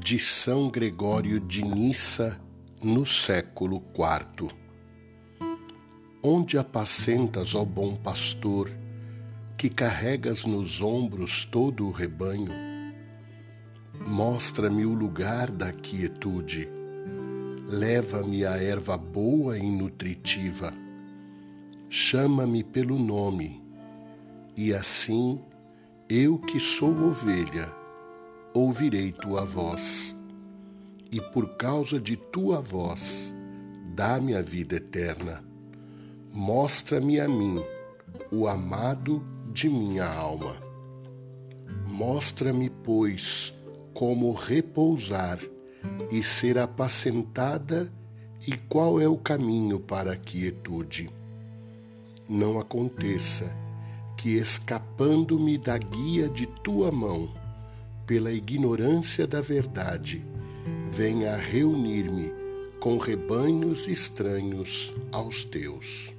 de São Gregório de Nissa no século IV. Onde apacentas, ó bom pastor, que carregas nos ombros todo o rebanho? Mostra-me o lugar da quietude, leva-me à erva boa e nutritiva, chama-me pelo nome, e assim eu que sou ovelha, ouvirei tua voz, e por causa de tua voz, dá-me a vida eterna. Mostra-me a mim, o amado de minha alma. Mostra-me, pois, como repousar e ser apacentada e qual é o caminho para a quietude. Não aconteça que, escapando-me da guia de tua mão, pela ignorância da verdade, venha reunir-me com rebanhos estranhos aos teus.